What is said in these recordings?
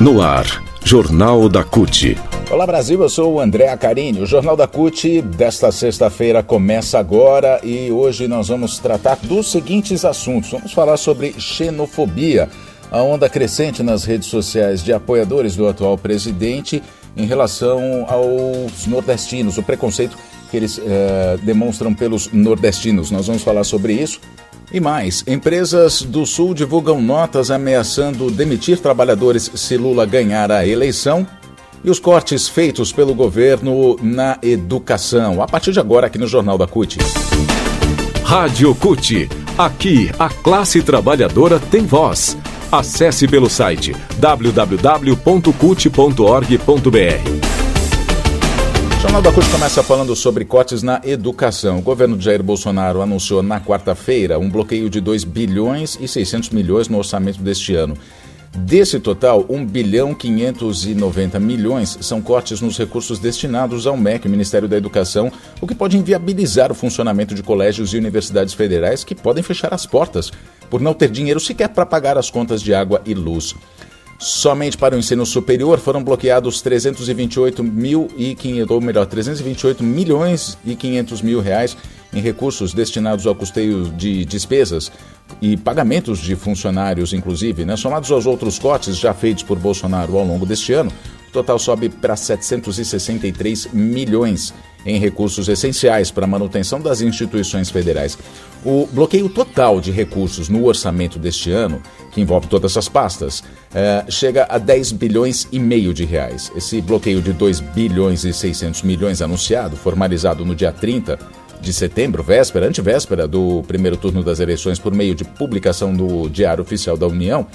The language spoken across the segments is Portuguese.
No ar, Jornal da CUT. Olá Brasil, eu sou o André Acarini. O Jornal da CUT desta sexta-feira começa agora e hoje nós vamos tratar dos seguintes assuntos. Vamos falar sobre xenofobia, a onda crescente nas redes sociais de apoiadores do atual presidente em relação aos nordestinos, o preconceito que eles eh, demonstram pelos nordestinos. Nós vamos falar sobre isso. E mais, empresas do Sul divulgam notas ameaçando demitir trabalhadores se Lula ganhar a eleição. E os cortes feitos pelo governo na educação. A partir de agora, aqui no Jornal da CUT. Rádio CUT. Aqui, a classe trabalhadora tem voz. Acesse pelo site www.cut.org.br. O Jornal da CUT começa falando sobre cortes na educação. O governo de Jair Bolsonaro anunciou na quarta-feira um bloqueio de 2 bilhões e 600 milhões no orçamento deste ano. Desse total, 1 bilhão 590 milhões são cortes nos recursos destinados ao MEC, Ministério da Educação, o que pode inviabilizar o funcionamento de colégios e universidades federais que podem fechar as portas por não ter dinheiro sequer para pagar as contas de água e luz. Somente para o ensino superior foram bloqueados 328 mil e 500, ou melhor, 328 milhões e 500 mil reais em recursos destinados ao custeio de despesas e pagamentos de funcionários, inclusive, né? somados aos outros cortes já feitos por Bolsonaro ao longo deste ano, o total sobe para 763 milhões em recursos essenciais para a manutenção das instituições federais. O bloqueio total de recursos no orçamento deste ano, que envolve todas essas pastas, é, chega a 10 bilhões e meio de reais. Esse bloqueio de 2 bilhões e 600 milhões anunciado, formalizado no dia 30 de setembro, véspera, antevéspera do primeiro turno das eleições, por meio de publicação no Diário Oficial da União,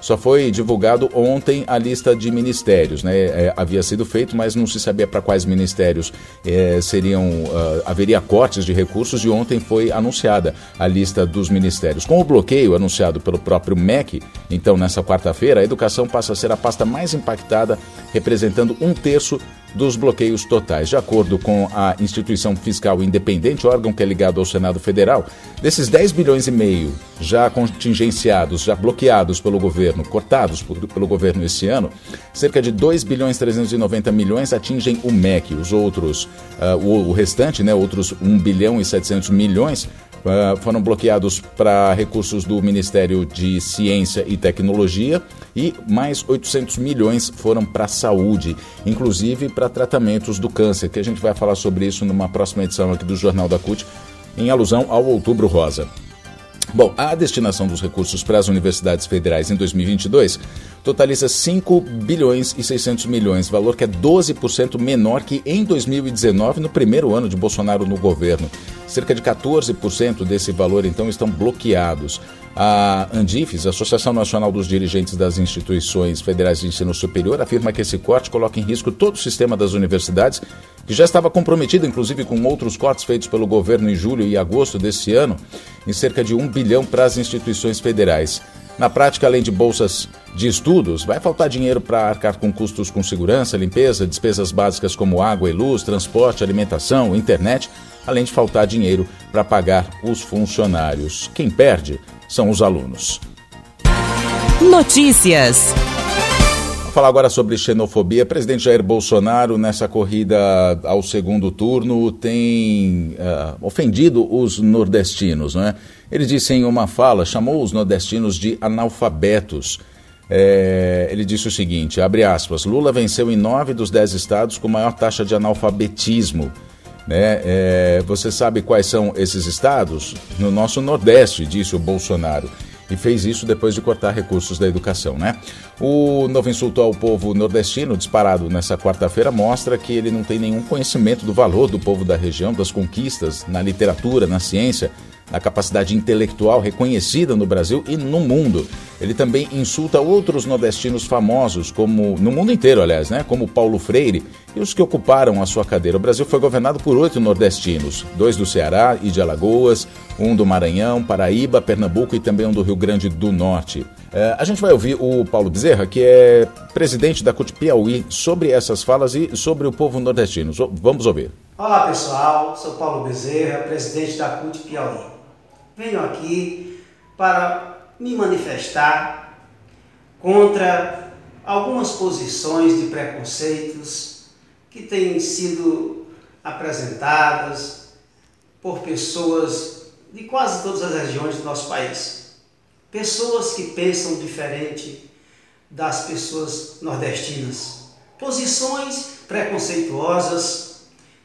só foi divulgado ontem a lista de ministérios, né? É, havia sido feito, mas não se sabia para quais ministérios é, seriam uh, haveria cortes de recursos e ontem foi anunciada a lista dos ministérios. Com o bloqueio anunciado pelo próprio MEC, então nessa quarta-feira, a educação passa a ser a pasta mais impactada, representando um terço dos bloqueios totais. De acordo com a instituição fiscal independente, órgão que é ligado ao Senado Federal, desses 10 bilhões e meio já contingenciados, já bloqueados pelo governo, cortados por, pelo governo esse ano, cerca de 2 bilhões 390 milhões atingem o MEC. Os outros, uh, o, o, restante, né, outros 1 bilhão e 700 milhões Uh, foram bloqueados para recursos do Ministério de Ciência e Tecnologia e mais 800 milhões foram para a saúde, inclusive para tratamentos do câncer, que a gente vai falar sobre isso numa próxima edição aqui do Jornal da CUT, em alusão ao Outubro Rosa. Bom, a destinação dos recursos para as universidades federais em 2022 totaliza 5 bilhões e 600 milhões, valor que é 12% menor que em 2019, no primeiro ano de Bolsonaro no governo. Cerca de 14% desse valor, então, estão bloqueados. A Andifes, Associação Nacional dos Dirigentes das Instituições Federais de Ensino Superior, afirma que esse corte coloca em risco todo o sistema das universidades, que já estava comprometido, inclusive, com outros cortes feitos pelo governo em julho e agosto desse ano, em cerca de um bilhão para as instituições federais. Na prática, além de bolsas de estudos, vai faltar dinheiro para arcar com custos com segurança, limpeza, despesas básicas como água e luz, transporte, alimentação, internet, além de faltar dinheiro para pagar os funcionários. Quem perde são os alunos. Notícias. Vamos falar agora sobre xenofobia. presidente Jair Bolsonaro, nessa corrida ao segundo turno, tem uh, ofendido os nordestinos, não é? Ele disse em uma fala, chamou os nordestinos de analfabetos. É, ele disse o seguinte, abre aspas, Lula venceu em nove dos dez estados com maior taxa de analfabetismo. Né? É, você sabe quais são esses estados? No nosso Nordeste, disse o Bolsonaro. E fez isso depois de cortar recursos da educação, né? O novo insulto ao povo nordestino, disparado nessa quarta-feira, mostra que ele não tem nenhum conhecimento do valor do povo da região, das conquistas na literatura, na ciência na capacidade intelectual reconhecida no Brasil e no mundo. Ele também insulta outros nordestinos famosos, como no mundo inteiro, aliás, né? como Paulo Freire e os que ocuparam a sua cadeira. O Brasil foi governado por oito nordestinos, dois do Ceará e de Alagoas, um do Maranhão, Paraíba, Pernambuco e também um do Rio Grande do Norte. É, a gente vai ouvir o Paulo Bezerra, que é presidente da CUT Piauí, sobre essas falas e sobre o povo nordestino. Vamos ouvir. Olá pessoal, sou Paulo Bezerra, presidente da CUT Piauí venho aqui para me manifestar contra algumas posições de preconceitos que têm sido apresentadas por pessoas de quase todas as regiões do nosso país. Pessoas que pensam diferente das pessoas nordestinas. Posições preconceituosas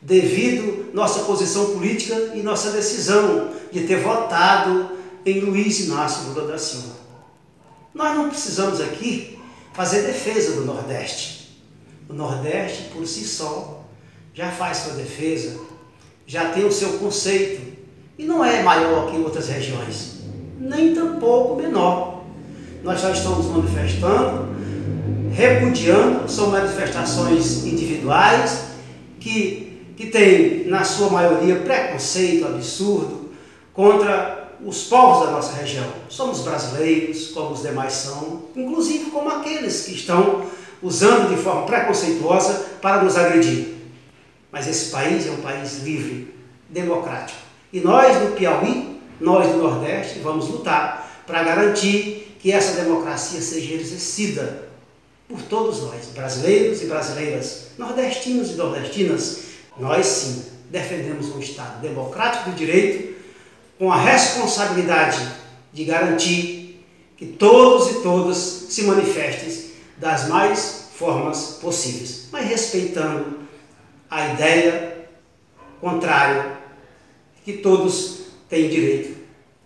devido nossa posição política e nossa decisão de ter votado em Luiz Inácio Lula da Silva. Nós não precisamos aqui fazer defesa do Nordeste. O Nordeste, por si só, já faz sua defesa, já tem o seu conceito e não é maior que outras regiões, nem tampouco menor. Nós já estamos manifestando, repudiando, são manifestações individuais que, que têm, na sua maioria, preconceito absurdo contra os povos da nossa região. Somos brasileiros, como os demais são, inclusive como aqueles que estão usando de forma preconceituosa para nos agredir. Mas esse país é um país livre, democrático. E nós do Piauí, nós do Nordeste, vamos lutar para garantir que essa democracia seja exercida por todos nós, brasileiros e brasileiras, nordestinos e nordestinas. Nós sim defendemos um Estado democrático de direito com a responsabilidade de garantir que todos e todas se manifestem das mais formas possíveis, mas respeitando a ideia contrária que todos têm direito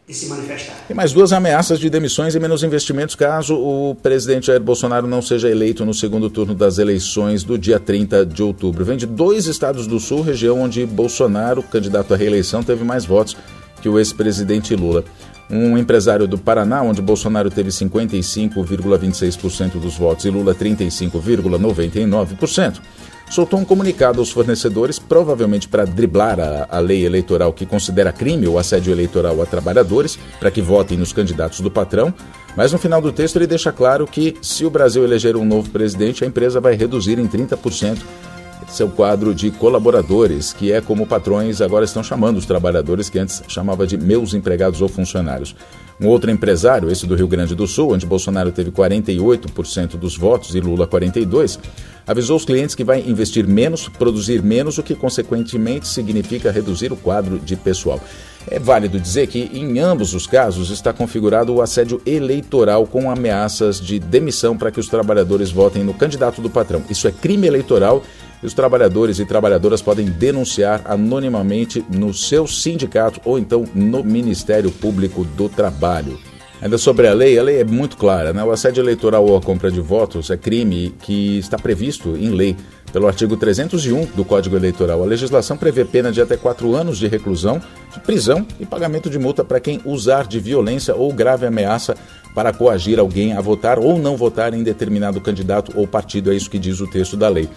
de se manifestar. E mais duas ameaças de demissões e menos investimentos caso o presidente Jair Bolsonaro não seja eleito no segundo turno das eleições do dia 30 de outubro. Vem de dois estados do sul, região onde Bolsonaro, candidato à reeleição, teve mais votos que o ex-presidente Lula. Um empresário do Paraná, onde Bolsonaro teve 55,26% dos votos e Lula 35,99%, soltou um comunicado aos fornecedores, provavelmente para driblar a, a, lei eleitoral que considera crime o assédio eleitoral a trabalhadores, para que votem nos candidatos do patrão. Mas no final do texto ele deixa claro que, se o Brasil eleger um novo presidente, a empresa vai reduzir em 30% seu quadro de colaboradores, que é como patrões agora estão chamando os trabalhadores que antes chamava de meus empregados ou funcionários. Um outro empresário, esse do Rio Grande do Sul, onde Bolsonaro teve 48% dos votos e Lula 42%, avisou os clientes que vai investir menos, produzir menos, o que consequentemente significa reduzir o quadro de pessoal. É válido dizer que, em ambos os casos, está configurado o assédio eleitoral com ameaças de demissão para que os trabalhadores votem no candidato do patrão. Isso é crime eleitoral e os trabalhadores e trabalhadoras podem denunciar anonimamente no seu sindicato ou então no Ministério Público do Trabalho. Ainda sobre a lei, a lei é muito clara, né? O assédio eleitoral ou a compra de votos é crime que está previsto em lei pelo artigo 301 do Código Eleitoral. A legislação prevê pena de até quatro anos de reclusão, de prisão e pagamento de multa para quem usar de violência ou grave ameaça para coagir alguém a votar ou não votar em determinado candidato ou partido. É isso que diz o texto da lei.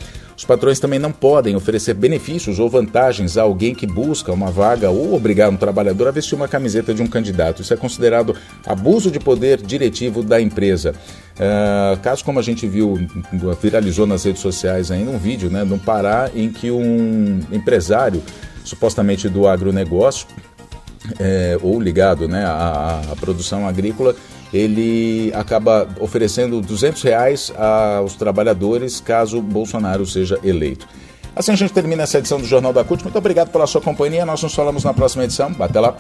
Os patrões também não podem oferecer benefícios ou vantagens a alguém que busca uma vaga ou obrigar um trabalhador a vestir uma camiseta de um candidato. Isso é considerado abuso de poder diretivo da empresa. Uh, caso como a gente viu, viralizou nas redes sociais ainda um vídeo né, de um Pará em que um empresário, supostamente do agronegócio, é, ou ligado né, à, à produção agrícola, ele acaba oferecendo 200 reais aos trabalhadores caso Bolsonaro seja eleito. Assim a gente termina essa edição do Jornal da CUT. Muito obrigado pela sua companhia. Nós nos falamos na próxima edição. Até lá.